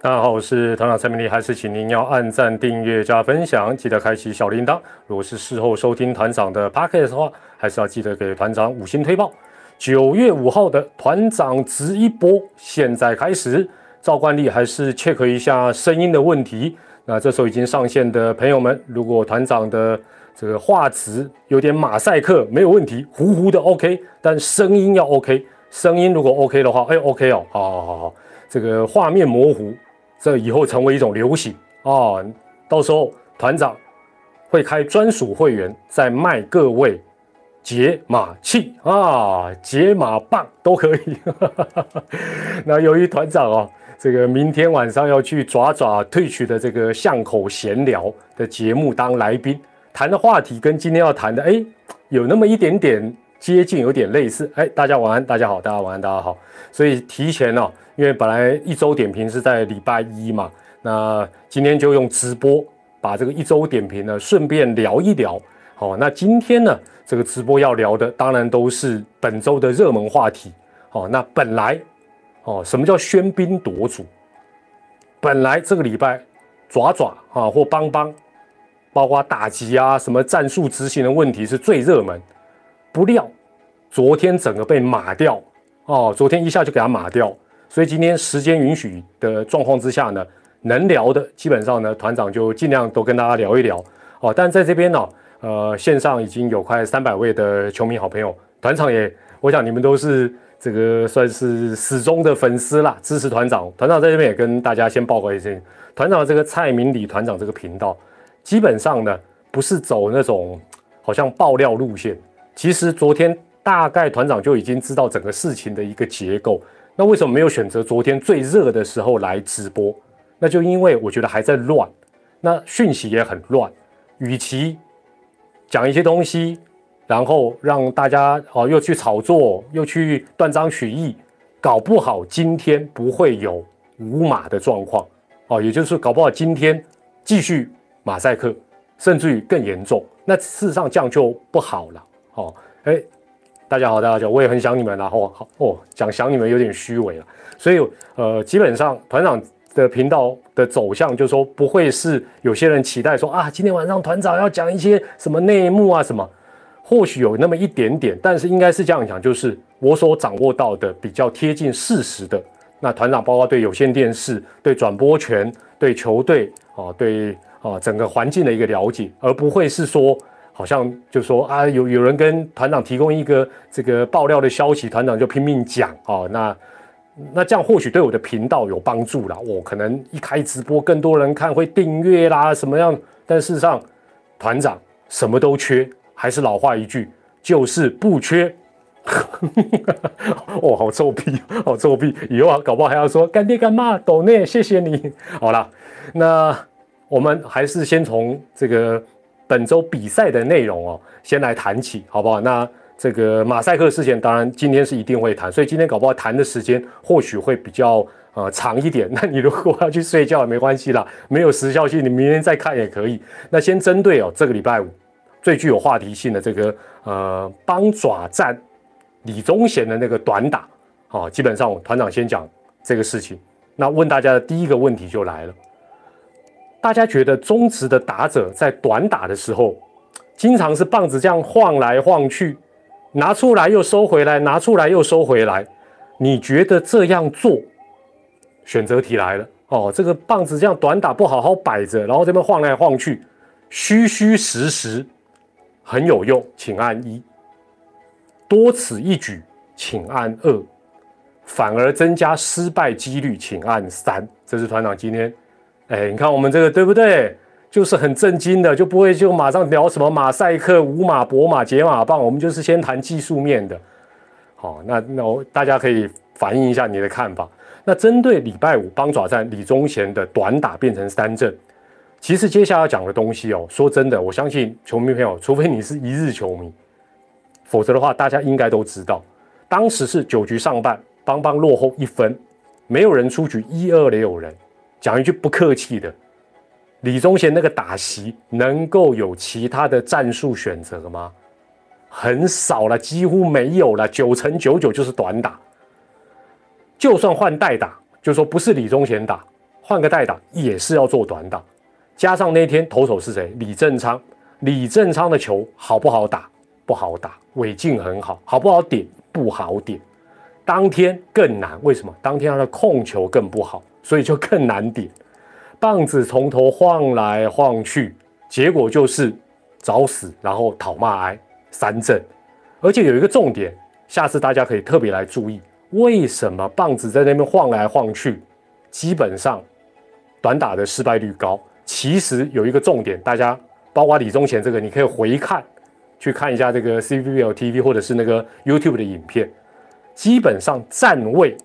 大家好，我是团长蔡明利，还是请您要按赞、订阅、加分享，记得开启小铃铛。如果是事后收听团长的 podcast 的话，还是要记得给团长五星推报。九月五号的团长直一波，现在开始。照惯例，还是 check 一下声音的问题。那这时候已经上线的朋友们，如果团长的这个画质有点马赛克，没有问题，糊糊的 OK，但声音要 OK。声音如果 OK 的话，哎，OK 哦，好好好好，这个画面模糊。这以后成为一种流行啊！到时候团长会开专属会员，在卖各位解码器啊、解码棒都可以。那由于团长哦，这个明天晚上要去爪爪退取的这个巷口闲聊的节目当来宾，谈的话题跟今天要谈的哎，有那么一点点接近，有点类似。哎，大家晚安，大家好，大家晚安，大家好。所以提前呢。因为本来一周点评是在礼拜一嘛，那今天就用直播把这个一周点评呢顺便聊一聊。好，那今天呢这个直播要聊的当然都是本周的热门话题。好，那本来哦，什么叫喧宾夺主？本来这个礼拜爪爪啊或邦邦，包括打击啊什么战术执行的问题是最热门，不料昨天整个被码掉哦，昨天一下就给他码掉。所以今天时间允许的状况之下呢，能聊的基本上呢，团长就尽量都跟大家聊一聊哦。但在这边呢，呃，线上已经有快三百位的球迷好朋友，团长也，我想你们都是这个算是始终的粉丝啦，支持团长。团长在这边也跟大家先报告一声，团长这个蔡明礼团长这个频道，基本上呢不是走那种好像爆料路线。其实昨天大概团长就已经知道整个事情的一个结构。那为什么没有选择昨天最热的时候来直播？那就因为我觉得还在乱，那讯息也很乱。与其讲一些东西，然后让大家哦又去炒作，又去断章取义，搞不好今天不会有无码的状况哦，也就是搞不好今天继续马赛克，甚至于更严重。那事实上这样就不好了哦，哎。大家好，大家好，我也很想你们啦。哦，好哦，讲想你们有点虚伪了。所以，呃，基本上团长的频道的走向，就是说不会是有些人期待说啊，今天晚上团长要讲一些什么内幕啊什么，或许有那么一点点，但是应该是这样讲，就是我所掌握到的比较贴近事实的。那团长包括对有线电视、对转播权、对球队啊、对啊整个环境的一个了解，而不会是说。好像就说啊，有有人跟团长提供一个这个爆料的消息，团长就拼命讲哦。那那这样或许对我的频道有帮助了，我可能一开直播更多人看，会订阅啦什么样？但事实上，团长什么都缺，还是老话一句，就是不缺。哦，好臭屁，好臭屁！以后啊搞不好还要说干爹干妈抖内，谢谢你。好了，那我们还是先从这个。本周比赛的内容哦，先来谈起，好不好？那这个马赛克事件，当然今天是一定会谈，所以今天搞不好谈的时间或许会比较呃长一点。那你如果要去睡觉也没关系啦，没有时效性，你明天再看也可以。那先针对哦这个礼拜五最具有话题性的这个呃帮爪战李宗贤的那个短打，好，基本上我团长先讲这个事情。那问大家的第一个问题就来了。大家觉得中职的打者在短打的时候，经常是棒子这样晃来晃去，拿出来又收回来，拿出来又收回来。你觉得这样做？选择题来了哦，这个棒子这样短打不好好摆着，然后这边晃来晃去，虚虚实实，很有用，请按一；多此一举，请按二；反而增加失败几率，请按三。这是团长今天。哎，你看我们这个对不对？就是很震惊的，就不会就马上聊什么马赛克、无马、博马、解马棒，我们就是先谈技术面的。好，那那我大家可以反映一下你的看法。那针对礼拜五帮爪战李宗贤的短打变成三振，其实接下来要讲的东西哦，说真的，我相信球迷朋友，除非你是一日球迷，否则的话，大家应该都知道，当时是九局上半，邦邦落后一分，没有人出局，一二垒人。讲一句不客气的，李宗贤那个打席能够有其他的战术选择吗？很少了，几乎没有了，九成九九就是短打。就算换代打，就说不是李宗贤打，换个代打也是要做短打。加上那天投手是谁？李正昌。李正昌的球好不好打？不好打。尾劲很好，好不好点？不好点。当天更难，为什么？当天他的控球更不好，所以就更难点。棒子从头晃来晃去，结果就是找死，然后讨骂挨三振。而且有一个重点，下次大家可以特别来注意，为什么棒子在那边晃来晃去，基本上短打的失败率高？其实有一个重点，大家包括李宗贤这个，你可以回看，去看一下这个 C V L T V 或者是那个 YouTube 的影片，基本上站位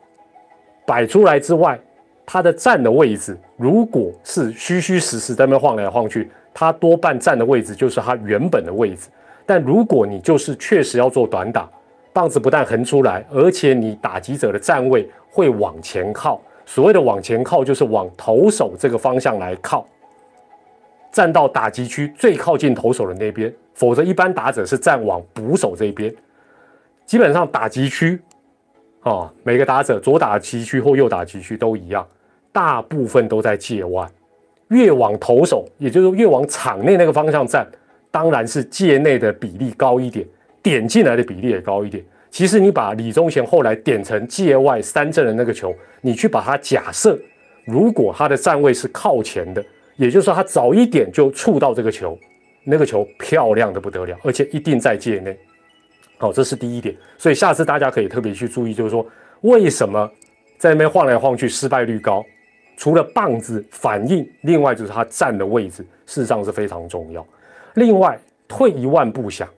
摆出来之外。他的站的位置，如果是虚虚实实在那晃来晃去，他多半站的位置就是他原本的位置。但如果你就是确实要做短打，棒子不但横出来，而且你打击者的站位会往前靠。所谓的往前靠，就是往投手这个方向来靠，站到打击区最靠近投手的那边。否则，一般打者是站往捕手这边。基本上打击区。哦，每个打者左打击区或右打击区都一样，大部分都在界外，越往投手，也就是越往场内那个方向站，当然是界内的比例高一点，点进来的比例也高一点。其实你把李宗贤后来点成界外三振的那个球，你去把它假设，如果他的站位是靠前的，也就是说他早一点就触到这个球，那个球漂亮的不得了，而且一定在界内。好，这是第一点，所以下次大家可以特别去注意，就是说为什么在那边晃来晃去失败率高？除了棒子反应，另外就是他站的位置，事实上是非常重要。另外，退一万步想，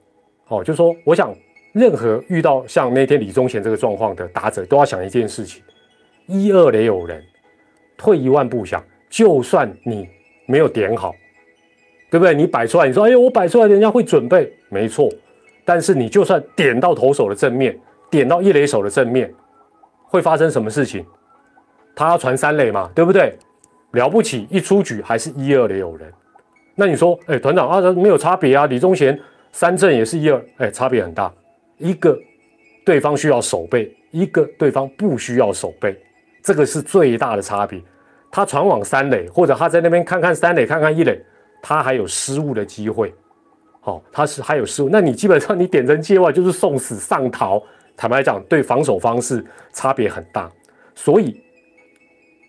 哦，就说，我想任何遇到像那天李宗贤这个状况的打者，都要想一件事情：一二垒有人。退一万步想，就算你没有点好，对不对？你摆出来，你说，哎呦，我摆出来，人家会准备，没错。但是你就算点到投手的正面，点到一垒手的正面，会发生什么事情？他要传三垒嘛，对不对？了不起，一出局还是一二垒有人。那你说，哎，团长啊，没有差别啊。李宗贤三振也是一二，哎，差别很大。一个对方需要守备，一个对方不需要守备，这个是最大的差别。他传往三垒，或者他在那边看看三垒，看看一垒，他还有失误的机会。哦，他是还有失误，那你基本上你点成界外就是送死上逃。坦白讲，对防守方式差别很大，所以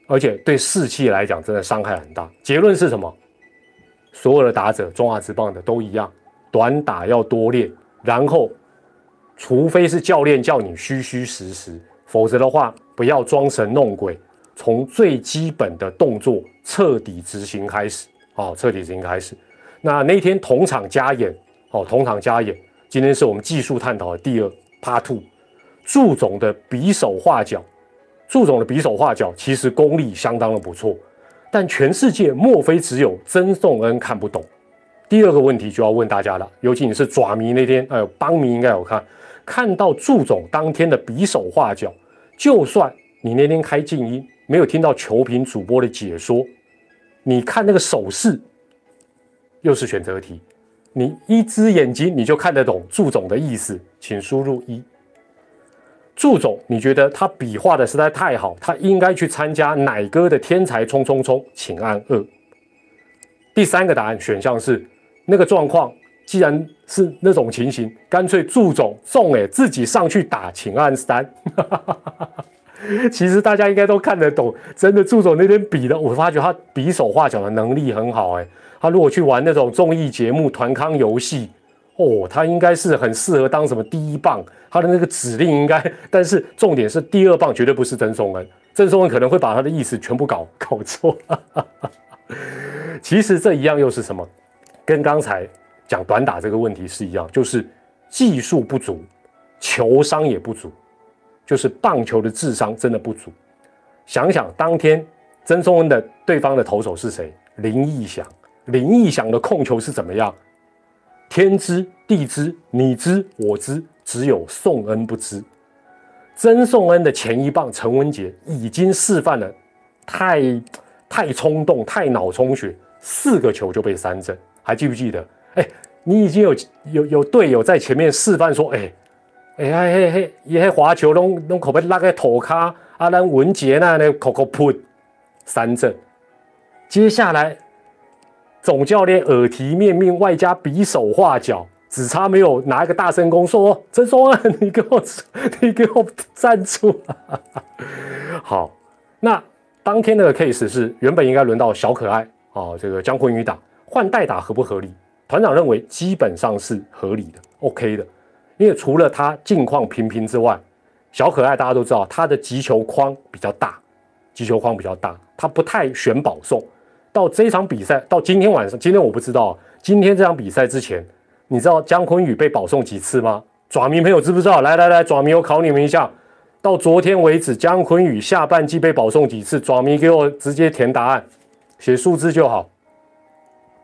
而且对士气来讲真的伤害很大。结论是什么？所有的打者，中华职棒的都一样，短打要多练，然后除非是教练叫你虚虚实实，否则的话不要装神弄鬼，从最基本的动作彻底执行开始。哦，彻底执行开始。那那天同场加演，哦，同场加演。今天是我们技术探讨的第二 part two，祝总的比手画脚，祝总的比手画脚其实功力相当的不错，但全世界莫非只有曾颂恩看不懂？第二个问题就要问大家了，尤其你是爪迷那天，哎，邦迷应该有看，看到祝总当天的比手画脚，就算你那天开静音，没有听到球评主播的解说，你看那个手势。又是选择题，你一只眼睛你就看得懂祝总的意思，请输入一。祝总，你觉得他比划的实在太好，他应该去参加奶哥的天才冲冲冲，请按二。第三个答案选项是那个状况，既然是那种情形，干脆祝总送哎自己上去打，请按三。其实大家应该都看得懂，真的祝总那边比的，我发觉他比手画脚的能力很好哎。他如果去玩那种综艺节目、团康游戏，哦，他应该是很适合当什么第一棒，他的那个指令应该。但是重点是第二棒绝对不是曾颂恩，曾颂恩可能会把他的意思全部搞搞错。其实这一样又是什么？跟刚才讲短打这个问题是一样，就是技术不足，球商也不足，就是棒球的智商真的不足。想想当天曾颂恩的对方的投手是谁？林义祥。林义祥的控球是怎么样？天知地知，你知我知，只有宋恩不知。曾宋恩的前一棒陈文杰已经示范了，太太冲动，太脑充血，四个球就被三振，还记不记得？哎，你已经有有有队友在前面示范说，哎哎嘿嘿嘿，一嘿滑球弄弄可不可以拉个头卡？啊，咱文杰那那口口噗三振，接下来总教练耳提面命，外加比手画脚，只差没有拿一个大声功说：“曾松恩，你给我，你给我站住！” 好，那当天的 case 是原本应该轮到小可爱啊，这个姜昆宇打换代打合不合理？团长认为基本上是合理的，OK 的，因为除了他近况平平之外，小可爱大家都知道他的击球框比较大，击球框比较大，他不太选保送。到这场比赛到今天晚上，今天我不知道，今天这场比赛之前，你知道姜昆宇被保送几次吗？爪迷朋友知不知道？来来来，爪迷我考你们一下，到昨天为止，姜昆宇下半季被保送几次？爪迷给我直接填答案，写数字就好。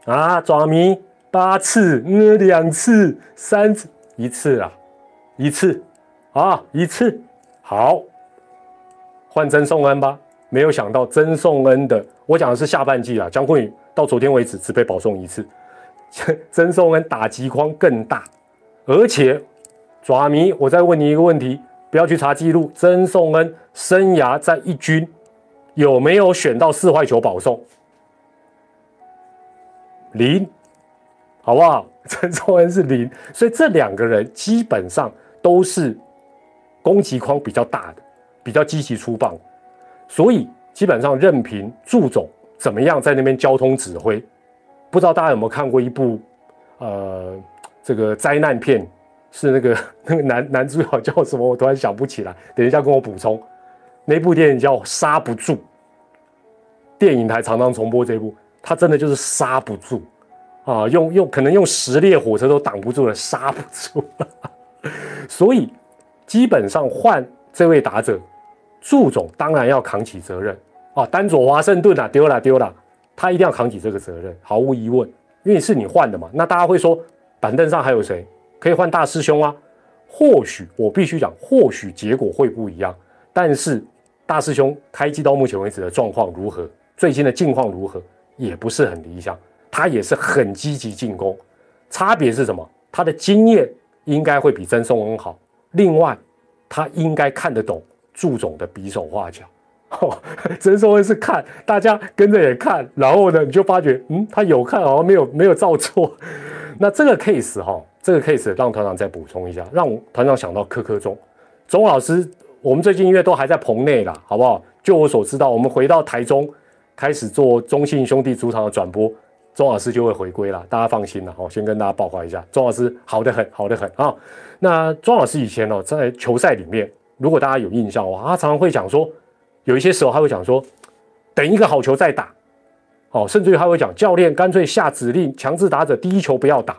啊，爪迷。八次，呃，两次，三次，一次啊，一次，啊，一次，好，换曾颂恩吧。没有想到曾颂恩的，我讲的是下半季啊。姜昆宇到昨天为止只被保送一次，曾颂恩打击框更大，而且爪迷，我再问你一个问题，不要去查记录。曾颂恩生涯在一军有没有选到四坏球保送？零。好不好？曾颂恩是零，所以这两个人基本上都是攻击框比较大的，比较积极出棒，所以基本上任凭祝总怎么样在那边交通指挥。不知道大家有没有看过一部呃这个灾难片？是那个 那个男男主角叫什么？我突然想不起来，等一下跟我补充。那部电影叫《刹不住》，电影台常常重播这部，他真的就是刹不住。啊，用用可能用十列火车都挡不住了，刹不住，所以基本上换这位打者，祝总当然要扛起责任啊。丹佐华盛顿啊，丢了丢了，他一定要扛起这个责任，毫无疑问，因为是你换的嘛。那大家会说，板凳上还有谁可以换大师兄啊？或许我必须讲，或许结果会不一样，但是大师兄开机到目前为止的状况如何？最近的境况如何？也不是很理想。他也是很积极进攻，差别是什么？他的经验应该会比曾松恩好。另外，他应该看得懂祝总的比手画脚。曾松恩是看，大家跟着也看，然后呢，你就发觉，嗯，他有看，好像没有没有照做。那这个 case 哈，这个 case 让团长再补充一下，让团长想到科科中，钟老师，我们最近因为都还在棚内啦，好不好？就我所知道，我们回到台中开始做中信兄弟主场的转播。钟老师就会回归了，大家放心了。我先跟大家报告一下，钟老师好的很，好的很啊。那钟老师以前哦，在球赛里面，如果大家有印象话，他常常会讲说，有一些时候他会讲说，等一个好球再打，哦，甚至于他会讲，教练干脆下指令，强制打者第一球不要打。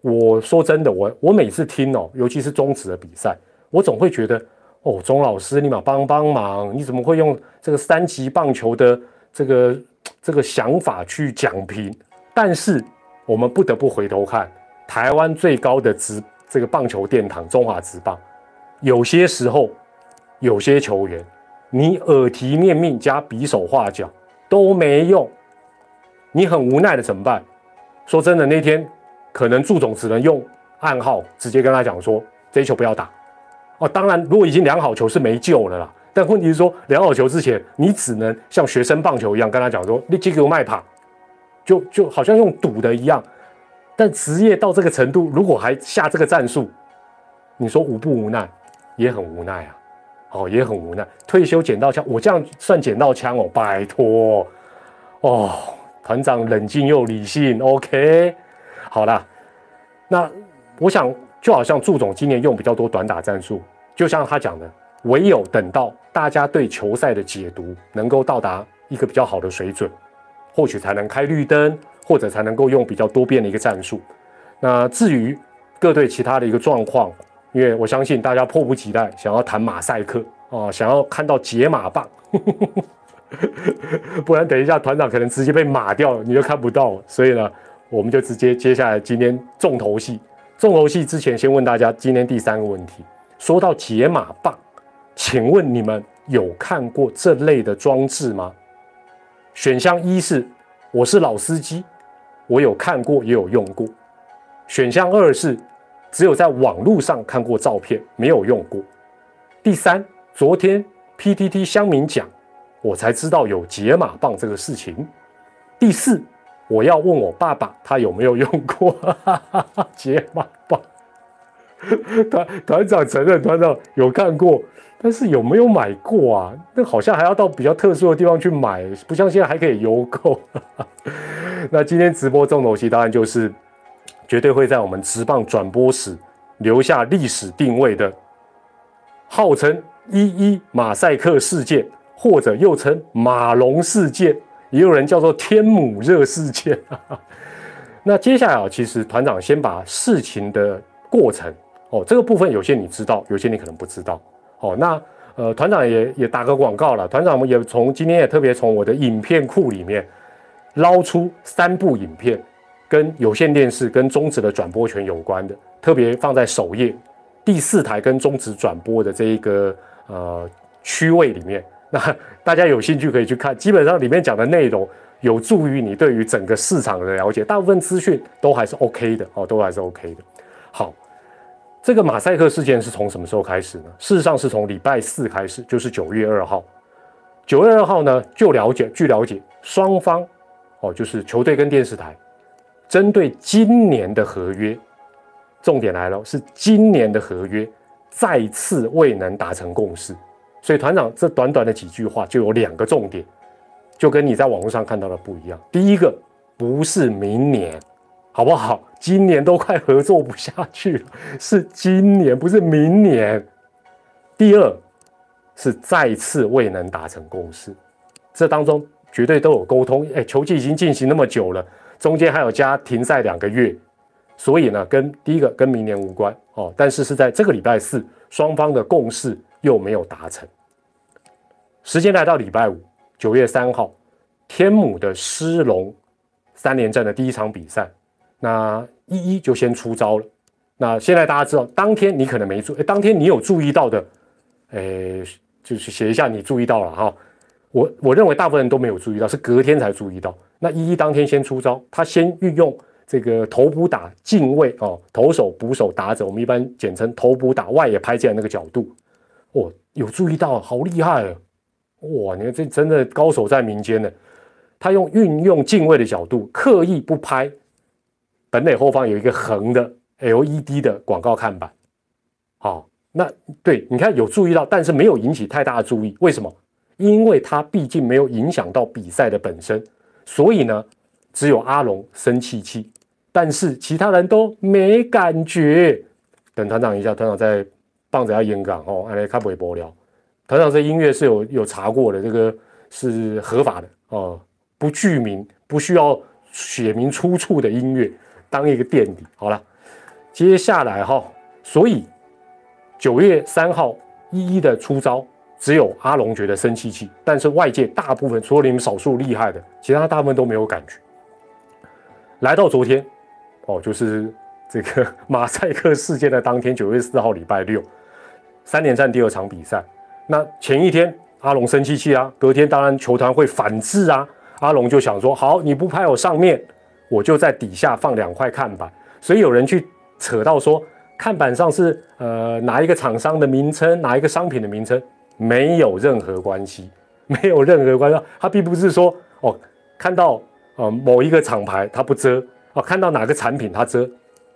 我说真的，我我每次听哦，尤其是中职的比赛，我总会觉得，哦，钟老师你嘛帮帮忙，你怎么会用这个三级棒球的这个？这个想法去讲评，但是我们不得不回头看台湾最高的职这个棒球殿堂中华职棒，有些时候有些球员，你耳提面命加比手画脚都没用，你很无奈的怎么办？说真的，那天可能祝总只能用暗号直接跟他讲说，这球不要打。哦，当然如果已经量好球是没救了啦。但问题是说，量好球之前，你只能像学生棒球一样跟他讲说：“你这个卖跑，就就好像用赌的一样。”但职业到这个程度，如果还下这个战术，你说无不无奈，也很无奈啊！哦，也很无奈。退休捡到枪，我这样算捡到枪哦？拜托哦，团长冷静又理性，OK，好了。那我想，就好像祝总今年用比较多短打战术，就像他讲的。唯有等到大家对球赛的解读能够到达一个比较好的水准，或许才能开绿灯，或者才能够用比较多变的一个战术。那至于各队其他的一个状况，因为我相信大家迫不及待想要谈马赛克啊，想要看到解码棒，不然等一下团长可能直接被码掉了，你就看不到。所以呢，我们就直接接下来今天重头戏。重头戏之前，先问大家今天第三个问题，说到解码棒。请问你们有看过这类的装置吗？选项一是我是老司机，我有看过也有用过。选项二是只有在网络上看过照片，没有用过。第三，昨天 PTT 乡民讲，我才知道有解码棒这个事情。第四，我要问我爸爸他有没有用过 解码棒。团团长承认团长有看过，但是有没有买过啊？那好像还要到比较特殊的地方去买，不像现在还可以邮购。那今天直播重头戏当然就是绝对会在我们直棒转播史留下历史定位的，号称一一马赛克事件，或者又称马龙事件，也有人叫做天母热事件。那接下来啊，其实团长先把事情的过程。哦，这个部分有些你知道，有些你可能不知道。哦，那呃，团长也也打个广告了。团长也从今天也特别从我的影片库里面捞出三部影片，跟有线电视跟中职的转播权有关的，特别放在首页第四台跟中职转播的这一个呃区位里面。那大家有兴趣可以去看，基本上里面讲的内容有助于你对于整个市场的了解，大部分资讯都还是 OK 的哦，都还是 OK 的。好。这个马赛克事件是从什么时候开始呢？事实上是从礼拜四开始，就是九月二号。九月二号呢，就了解，据了解，双方哦，就是球队跟电视台，针对今年的合约，重点来了，是今年的合约再次未能达成共识。所以团长这短短的几句话就有两个重点，就跟你在网络上看到的不一样。第一个，不是明年。好不好？今年都快合作不下去了，是今年，不是明年。第二是再次未能达成共识，这当中绝对都有沟通。哎，球季已经进行那么久了，中间还有加停赛两个月，所以呢，跟第一个跟明年无关哦。但是是在这个礼拜四，双方的共识又没有达成。时间来到礼拜五，九月三号，天母的狮龙三连战的第一场比赛。那一一就先出招了。那现在大家知道，当天你可能没注，哎，当天你有注意到的，哎，就是写一下你注意到了哈。我我认为大部分人都没有注意到，是隔天才注意到。那一一当天先出招，他先运用这个头部打近位哦，投手、捕手、打者，我们一般简称头部打外野拍进来那个角度，哦，有注意到，好厉害啊！哇，你看这真的高手在民间呢。他用运用近位的角度，刻意不拍。本垒后方有一个横的 LED 的广告看板，好，那对，你看有注意到，但是没有引起太大的注意，为什么？因为他毕竟没有影响到比赛的本身，所以呢，只有阿龙生气气，但是其他人都没感觉。等团长一下，团长在棒子要演讲哦，来看微博聊。团长这音乐是有有查过的，这个是合法的哦，不具名，不需要写明出处的音乐。当一个垫底好了，接下来哈，所以九月三号一一的出招，只有阿龙觉得生气气，但是外界大部分除了你们少数厉害的，其他大部分都没有感觉。来到昨天，哦，就是这个 马赛克事件的当天，九月四号礼拜六，三连战第二场比赛。那前一天阿龙生气气啊，隔天当然球团会反制啊，阿龙就想说，好，你不拍我上面。我就在底下放两块看板，所以有人去扯到说，看板上是呃哪一个厂商的名称，哪一个商品的名称，没有任何关系，没有任何关系。他并不是说哦，看到呃某一个厂牌他不遮哦，看到哪个产品他遮，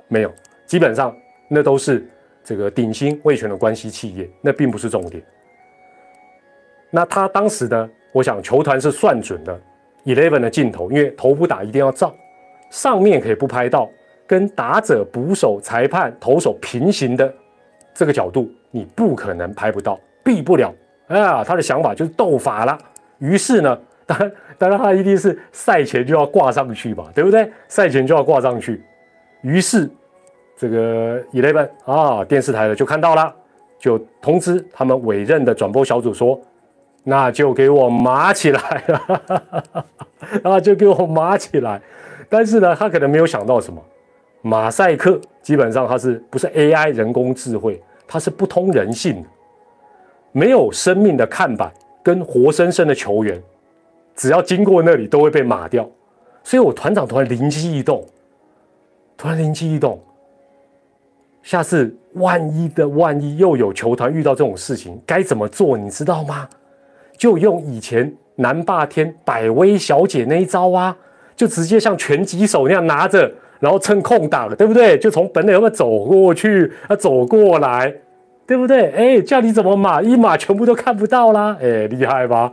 没有，基本上那都是这个鼎新味全的关系企业，那并不是重点。那他当时呢，我想球团是算准的 Eleven 的镜头，因为头部打一定要照。上面可以不拍到，跟打者、捕手、裁判、投手平行的这个角度，你不可能拍不到，避不了。哎呀，他的想法就是斗法了。于是呢，当然，当然他一定是赛前就要挂上去吧，对不对？赛前就要挂上去。于是这个 Eleven 啊，电视台的就看到了，就通知他们委任的转播小组说：“那就给我码起来了，啊，就给我码起来。”但是呢，他可能没有想到什么，马赛克基本上它是不是 AI 人工智慧，它是不通人性，没有生命的看板跟活生生的球员，只要经过那里都会被码掉。所以我团长突然灵机一动，突然灵机一动，下次万一的万一又有球团遇到这种事情该怎么做，你知道吗？就用以前南霸天百威小姐那一招啊。就直接像拳击手那样拿着，然后趁空档，对不对？就从本垒后面走过去，啊，走过来，对不对？哎，叫你怎么码一码全部都看不到啦，哎，厉害吧？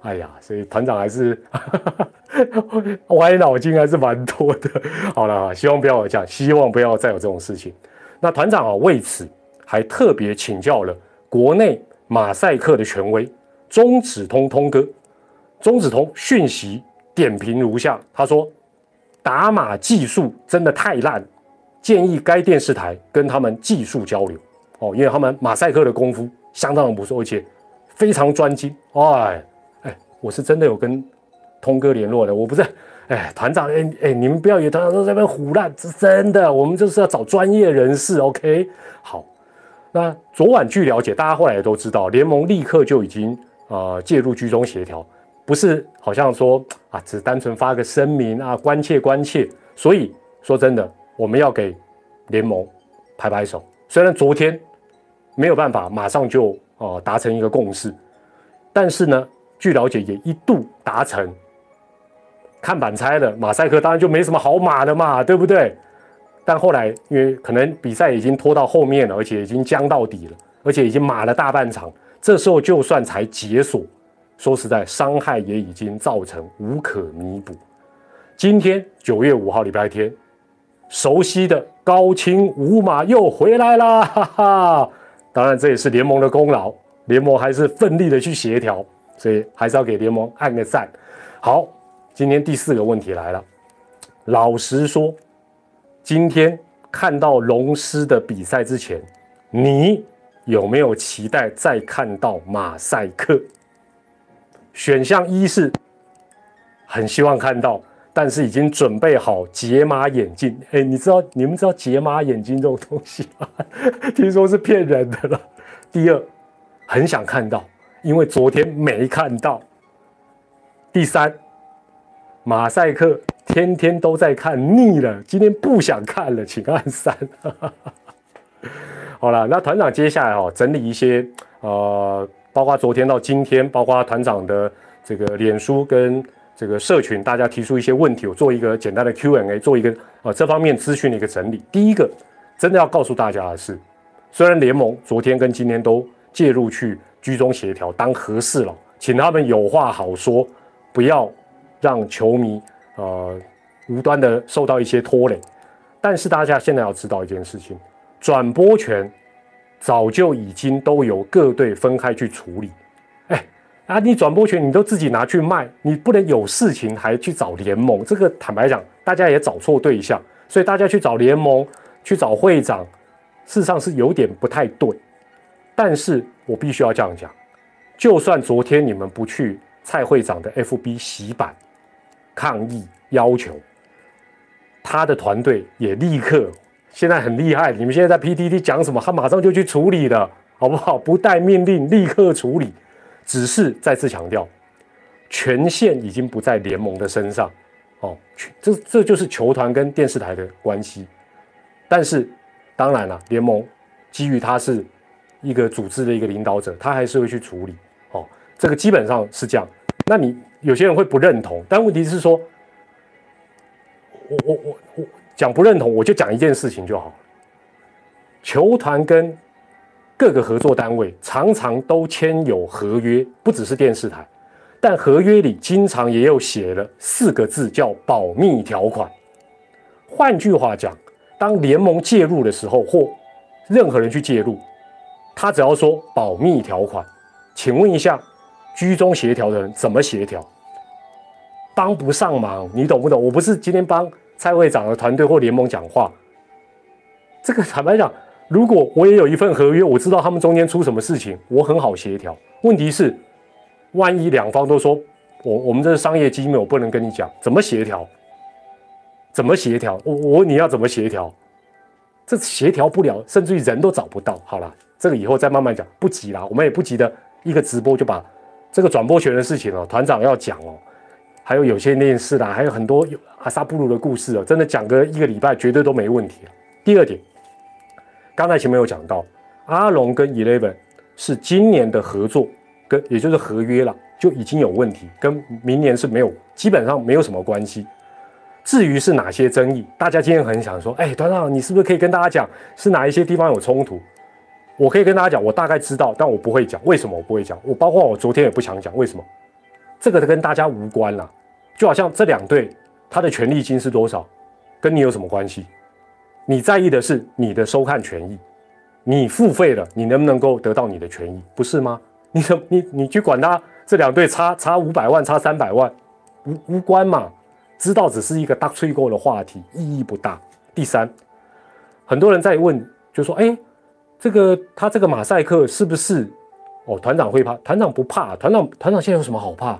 哎呀，所以团长还是哈 哈歪脑筋还是蛮多的。好了，希望不要有这样，希望不要再有这种事情。那团长啊，为此还特别请教了国内马赛克的权威中指通通哥，中指通讯息。点评如下：他说，打码技术真的太烂，建议该电视台跟他们技术交流哦，因为他们马赛克的功夫相当的不错，而且非常专精。哎哎，我是真的有跟通哥联络的，我不是哎团长哎哎，你们不要以为团长都在那边胡乱，是真的，我们就是要找专业人士。OK，好，那昨晚据了解，大家后来也都知道，联盟立刻就已经呃介入居中协调。不是好像说啊，只单纯发个声明啊，关切关切。所以说真的，我们要给联盟拍拍手。虽然昨天没有办法马上就哦达成一个共识，但是呢，据了解也一度达成。看板拆了，马赛克当然就没什么好码的嘛，对不对？但后来因为可能比赛已经拖到后面了，而且已经僵到底了，而且已经码了大半场，这时候就算才解锁。说实在，伤害也已经造成无可弥补。今天九月五号礼拜天，熟悉的高清无码又回来啦！哈哈，当然这也是联盟的功劳，联盟还是奋力的去协调，所以还是要给联盟按个赞。好，今天第四个问题来了。老实说，今天看到龙狮的比赛之前，你有没有期待再看到马赛克？选项一是很希望看到，但是已经准备好解码眼镜。哎，你知道你们知道解码眼镜这种东西吗？听说是骗人的了。第二，很想看到，因为昨天没看到。第三，马赛克天天都在看腻了，今天不想看了，请按三。好了，那团长接下来哦，整理一些呃。包括昨天到今天，包括团长的这个脸书跟这个社群，大家提出一些问题，我做一个简单的 Q&A，做一个呃这方面资讯的一个整理。第一个，真的要告诉大家的是，虽然联盟昨天跟今天都介入去居中协调，当和事佬，请他们有话好说，不要让球迷呃无端的受到一些拖累。但是大家现在要知道一件事情，转播权。早就已经都由各队分开去处理，啊，你转播权你都自己拿去卖，你不能有事情还去找联盟。这个坦白讲，大家也找错对象，所以大家去找联盟，去找会长，事实上是有点不太对。但是我必须要这样讲，就算昨天你们不去蔡会长的 FB 洗版抗议要求，他的团队也立刻。现在很厉害，你们现在在 PTT 讲什么，他马上就去处理了，好不好？不带命令，立刻处理。只是再次强调，权限已经不在联盟的身上，哦，这这就是球团跟电视台的关系。但是，当然了，联盟基于他是一个组织的一个领导者，他还是会去处理。哦，这个基本上是这样。那你有些人会不认同，但问题是说，我我我我。讲不认同，我就讲一件事情就好。球团跟各个合作单位常常都签有合约，不只是电视台，但合约里经常也有写了四个字，叫保密条款。换句话讲，当联盟介入的时候，或任何人去介入，他只要说保密条款，请问一下，居中协调的人怎么协调？帮不上忙，你懂不懂？我不是今天帮。蔡会长的团队或联盟讲话，这个坦白讲，如果我也有一份合约，我知道他们中间出什么事情，我很好协调。问题是，万一两方都说我我们这是商业机密，我不能跟你讲，怎么协调？怎么协调？我我问你要怎么协调？这协调不了，甚至于人都找不到。好了，这个以后再慢慢讲，不急啦，我们也不急的一个直播就把这个转播权的事情哦，团长要讲哦。还有有些电视啦，还有很多有阿萨布鲁的故事哦，真的讲个一个礼拜绝对都没问题。第二点，刚才前面有讲到，阿龙跟 Eleven 是今年的合作，跟也就是合约了，就已经有问题，跟明年是没有基本上没有什么关系。至于是哪些争议，大家今天很想说，哎，团长，你是不是可以跟大家讲是哪一些地方有冲突？我可以跟大家讲，我大概知道，但我不会讲。为什么我不会讲？我包括我昨天也不想讲。为什么？这个跟大家无关啦。就好像这两队他的权利金是多少，跟你有什么关系？你在意的是你的收看权益，你付费了，你能不能够得到你的权益？不是吗？你怎你你去管他这两队差差五百万，差三百万，无无关嘛？知道只是一个大吹过的话题，意义不大。第三，很多人在问，就说：“哎，这个他这个马赛克是不是？哦，团长会怕？团长不怕。团长团长现在有什么好怕？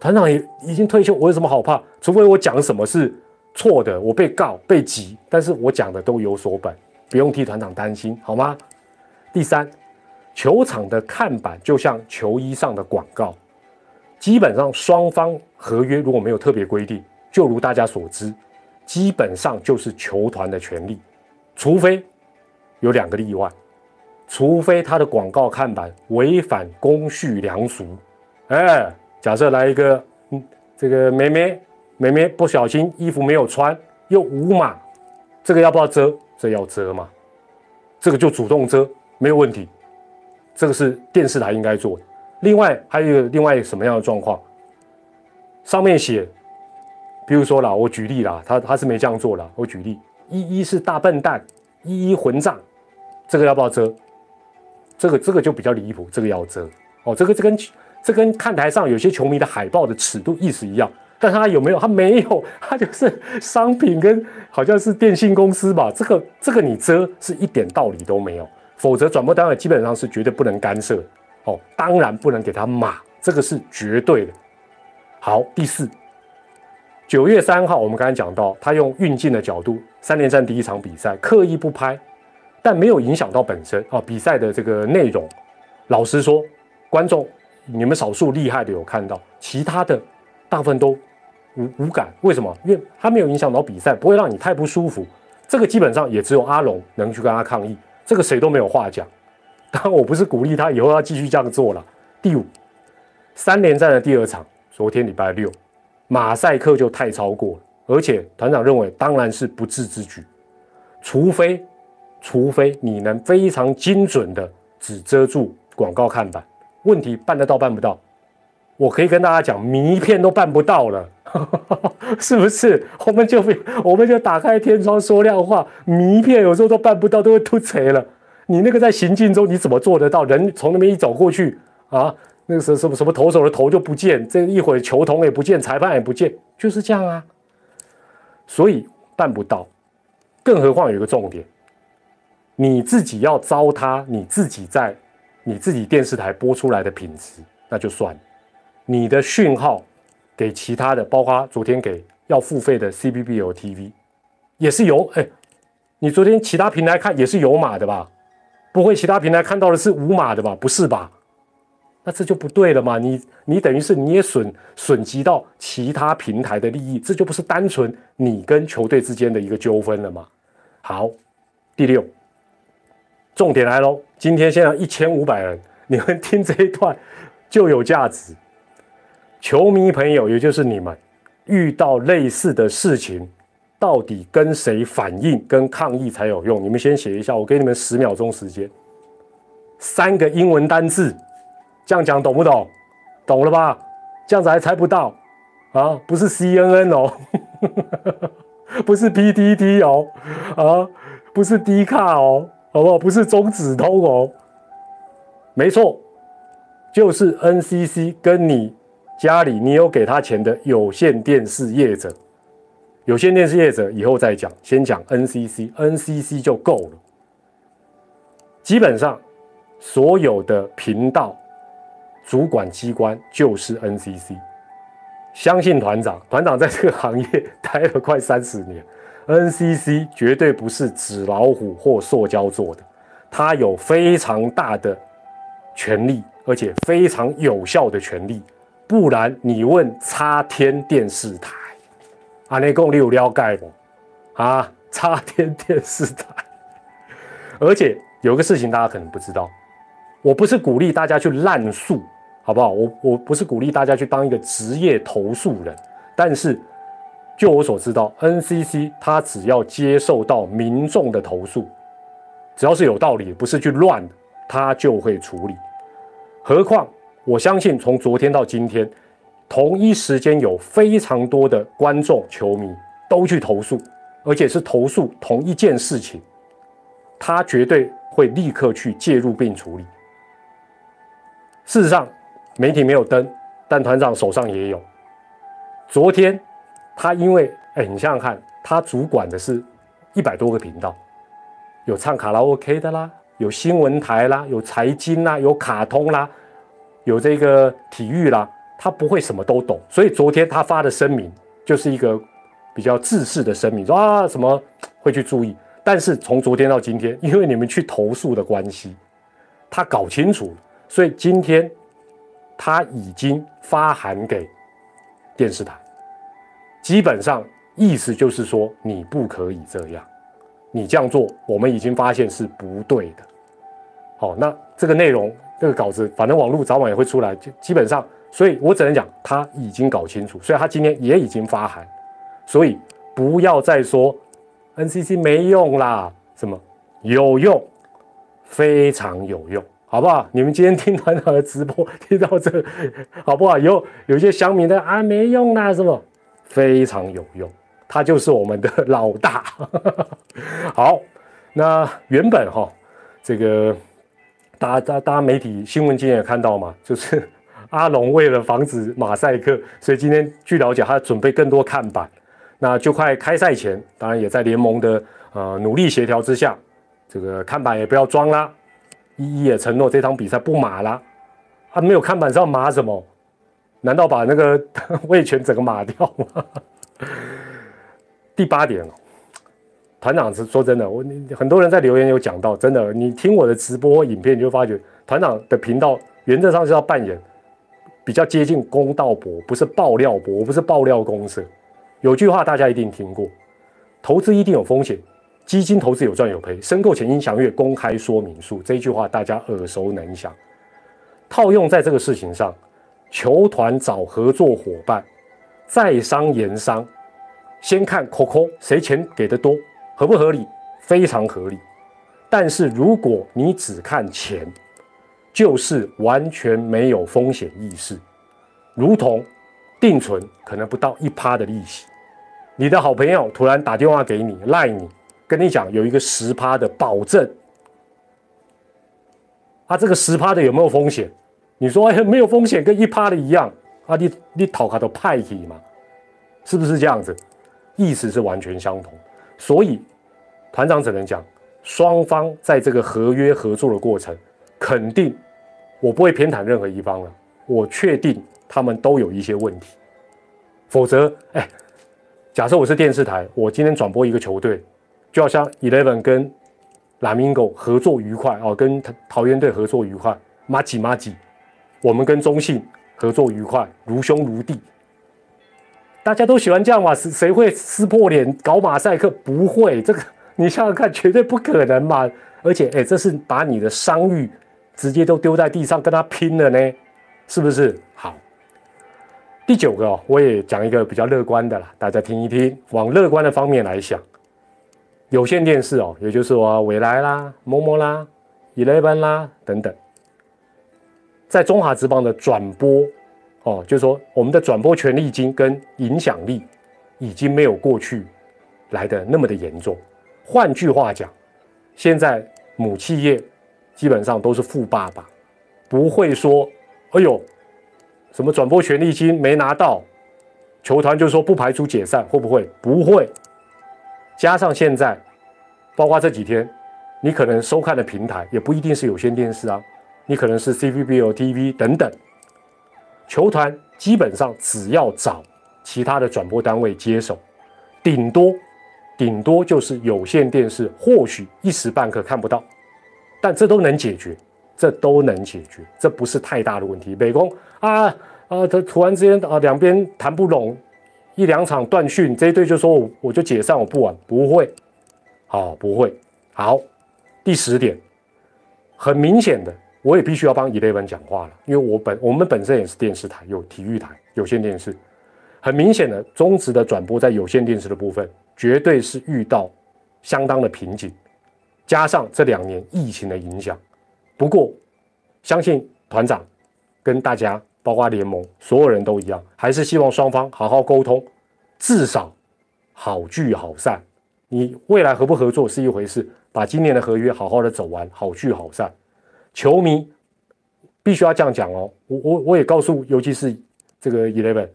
团长也已经退休，我有什么好怕？除非我讲什么是错的，我被告被挤，但是我讲的都有所本，不用替团长担心，好吗？第三，球场的看板就像球衣上的广告，基本上双方合约如果没有特别规定。就如大家所知，基本上就是球团的权利，除非有两个例外，除非他的广告看板违反公序良俗。哎，假设来一个，嗯，这个妹妹妹妹不小心衣服没有穿，又无码，这个要不要遮？这要遮嘛？这个就主动遮，没有问题。这个是电视台应该做的。另外还有另外什么样的状况？上面写。比如说啦，我举例啦，他他是没这样做啦。我举例，一一是大笨蛋，一一混账，这个要不要遮？这个这个就比较离谱，这个要遮哦。这个这跟这跟看台上有些球迷的海报的尺度意思一样，但他有没有？他没有，他就是商品跟好像是电信公司吧。这个这个你遮是一点道理都没有，否则转播单位基本上是绝对不能干涉哦。当然不能给他码，这个是绝对的。好，第四。九月三号，我们刚才讲到，他用运镜的角度，三连战第一场比赛刻意不拍，但没有影响到本身啊比赛的这个内容。老实说，观众你们少数厉害的有看到，其他的大部分都无无感。为什么？因为他没有影响到比赛，不会让你太不舒服。这个基本上也只有阿龙能去跟他抗议，这个谁都没有话讲。当然，我不是鼓励他以后要继续这样做了。第五，三连战的第二场，昨天礼拜六。马赛克就太超过了，而且团长认为当然是不智之举，除非，除非你能非常精准的只遮住广告看板，问题办得到办不到？我可以跟大家讲，迷片都办不到了，是不是？我们就我们就打开天窗说亮话，迷片有时候都办不到，都会吐锤了。你那个在行进中你怎么做得到？人从那边一走过去啊？那个时候什么什么投手的头就不见，这一会球童也不见，裁判也不见，就是这样啊。所以办不到，更何况有一个重点，你自己要糟蹋你自己在你自己电视台播出来的品质，那就算了。你的讯号给其他的，包括昨天给要付费的 C B B L T V，也是有哎，你昨天其他平台看也是有码的吧？不会其他平台看到的是无码的吧？不是吧？那这就不对了嘛？你你等于是你也损损及到其他平台的利益，这就不是单纯你跟球队之间的一个纠纷了嘛？好，第六，重点来喽！今天现在一千五百人，你们听这一段就有价值。球迷朋友，也就是你们，遇到类似的事情，到底跟谁反映、跟抗议才有用？你们先写一下，我给你们十秒钟时间，三个英文单字。这样讲懂不懂？懂了吧？这样子还猜不到啊？不是 CNN 哦，不是 PTT 哦，啊，不是 D 卡哦，好不好？不是中指通哦，没错，就是 NCC 跟你家里你有给他钱的有线电视业者，有线电视业者以后再讲，先讲 NCC，NCC 就够了。基本上所有的频道。主管机关就是 NCC，相信团长，团长在这个行业待了快三十年，NCC 绝对不是纸老虎或塑胶做的，它有非常大的权力，而且非常有效的权力，不然你问插天电视台，啊，内共你有了解不？啊，插天电视台，而且有个事情大家可能不知道。我不是鼓励大家去滥诉，好不好？我我不是鼓励大家去当一个职业投诉人，但是就我所知道，NCC 它只要接受到民众的投诉，只要是有道理，不是去乱的，它就会处理。何况我相信，从昨天到今天，同一时间有非常多的观众、球迷都去投诉，而且是投诉同一件事情，他绝对会立刻去介入并处理。事实上，媒体没有登，但团长手上也有。昨天，他因为哎，你想想看，他主管的是一百多个频道，有唱卡拉 OK 的啦，有新闻台啦，有财经啦，有卡通啦，有这个体育啦，他不会什么都懂。所以昨天他发的声明就是一个比较自私的声明，说啊什么会去注意。但是从昨天到今天，因为你们去投诉的关系，他搞清楚了。所以今天他已经发函给电视台，基本上意思就是说你不可以这样，你这样做我们已经发现是不对的。好，那这个内容这个稿子，反正网络早晚也会出来，就基本上，所以我只能讲他已经搞清楚，所以他今天也已经发函，所以不要再说 NCC 没用啦，什么有用，非常有用。好不好？你们今天听团长的直播，听到这，好不好？有有些乡民的啊，没用啦，是不？非常有用，他就是我们的老大。好，那原本哈，这个大家大家媒体新闻今天也看到嘛，就是阿龙为了防止马赛克，所以今天据了解，他准备更多看板。那就快开赛前，当然也在联盟的呃努力协调之下，这个看板也不要装啦。一一也承诺这场比赛不码啦，他没有看板上码什么？难道把那个 卫权整个码掉吗？第八点哦，团长是说真的，我你很多人在留言有讲到，真的，你听我的直播影片，你就发觉团长的频道原则上是要扮演比较接近公道博，不是爆料博，不是爆料公司。有句话大家一定听过，投资一定有风险。基金投资有赚有赔，申购前应详阅公开说明书。这句话大家耳熟能详，套用在这个事情上，球团找合作伙伴，在商言商，先看 COCO 谁钱给的多，合不合理？非常合理。但是如果你只看钱，就是完全没有风险意识，如同定存可能不到一趴的利息，你的好朋友突然打电话给你赖你。跟你讲，有一个十趴的保证，啊，这个十趴的有没有风险？你说哎，没有风险，跟一趴的一样啊？你你讨卡都派体嘛？是不是这样子？意思是完全相同。所以团长只能讲，双方在这个合约合作的过程，肯定我不会偏袒任何一方了。我确定他们都有一些问题，否则，哎，假设我是电视台，我今天转播一个球队。就好像 Eleven 跟 Lamingo 合作愉快哦，跟桃桃园队合作愉快，马吉马吉，我们跟中信合作愉快，如兄如弟，大家都喜欢这样嘛？谁谁会撕破脸搞马赛克？不会，这个你想想看，绝对不可能嘛！而且，哎，这是把你的商誉直接都丢在地上跟他拼了呢，是不是？好，第九个哦，我也讲一个比较乐观的啦，大家听一听，往乐观的方面来想。有线电视哦，也就是说，未来啦、某某啦、Eleven 啦等等，在中华职棒的转播哦，就是说我们的转播权利金跟影响力已经没有过去来的那么的严重。换句话讲，现在母企业基本上都是富爸爸，不会说，哎呦，什么转播权利金没拿到，球团就说不排除解散，会不会？不会。加上现在，包括这几天，你可能收看的平台也不一定是有线电视啊，你可能是 CBL TV 等等。球团基本上只要找其他的转播单位接手，顶多顶多就是有线电视，或许一时半刻看不到，但这都能解决，这都能解决，这不是太大的问题。美工啊啊，他突然之间啊，两边谈不拢。一两场断讯，这一队就说我我就解散，我不玩，不会，好不会，好。第十点，很明显的，我也必须要帮 Eleven 讲话了，因为我本我们本身也是电视台，有体育台，有线电视，很明显的，中职的转播在有线电视的部分，绝对是遇到相当的瓶颈，加上这两年疫情的影响。不过，相信团长跟大家，包括联盟所有人都一样，还是希望双方好好沟通，至少好聚好散。你未来合不合作是一回事，把今年的合约好好的走完，好聚好散。球迷必须要这样讲哦，我我我也告诉，尤其是这个 Eleven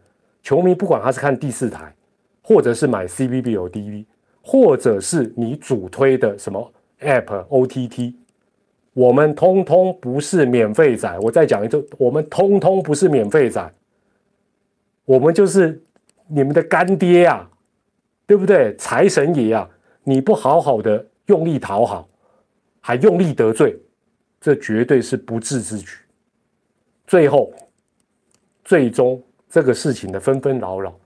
球迷，不管他是看第四台，或者是买 C B B 有 D V，或者是你主推的什么 App O T T，我们通通不是免费仔。我再讲一次，我们通通不是免费仔，我们就是你们的干爹啊，对不对？财神爷啊，你不好好的用力讨好，还用力得罪。这绝对是不智之举。最后，最终这个事情的纷纷扰扰，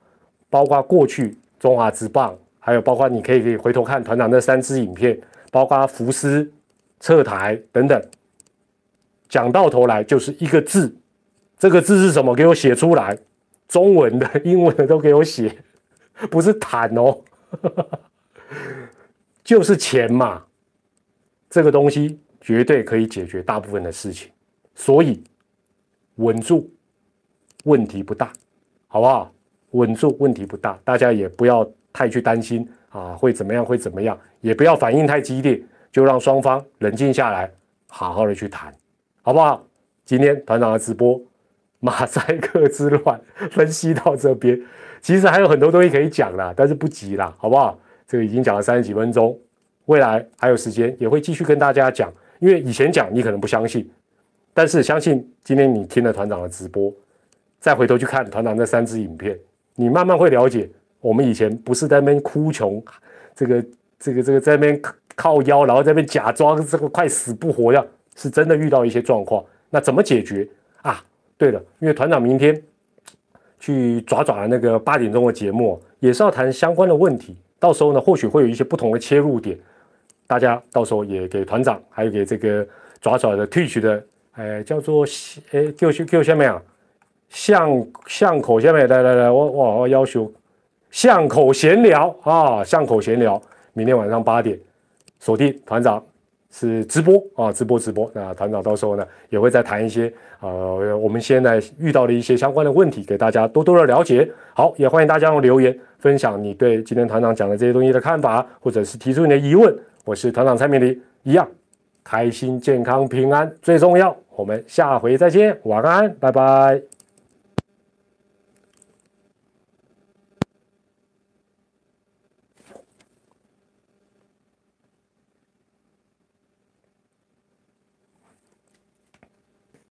包括过去中华之棒，还有包括你可以可以回头看团长那三支影片，包括福斯撤台等等，讲到头来就是一个字，这个字是什么？给我写出来，中文的、英文的都给我写，不是谈哦，就是钱嘛，这个东西。绝对可以解决大部分的事情，所以稳住，问题不大，好不好？稳住，问题不大，大家也不要太去担心啊，会怎么样？会怎么样？也不要反应太激烈，就让双方冷静下来，好好的去谈，好不好？今天团长的直播，马赛克之乱 分析到这边，其实还有很多东西可以讲啦，但是不急啦，好不好？这个已经讲了三十几分钟，未来还有时间，也会继续跟大家讲。因为以前讲你可能不相信，但是相信今天你听了团长的直播，再回头去看团长那三支影片，你慢慢会了解，我们以前不是在那边哭穷，这个这个这个在那边靠腰，然后在那边假装这个快死不活样，是真的遇到一些状况。那怎么解决啊？对了，因为团长明天去爪爪的那个八点钟的节目，也是要谈相关的问题，到时候呢，或许会有一些不同的切入点。大家到时候也给团长，还有给这个爪爪的 Twitch 的，哎，叫做哎，Q Q 下面啊，巷巷口下面，来来来，我我我要求巷口闲聊啊，巷口闲聊，明天晚上八点锁定团长是直播啊，直播直播，那团长到时候呢也会再谈一些呃，我们现在遇到的一些相关的问题，给大家多多的了解。好，也欢迎大家用留言分享你对今天团长讲的这些东西的看法，或者是提出你的疑问。我是团长蔡明黎，一样开心、健康、平安最重要。我们下回再见，晚安，拜拜。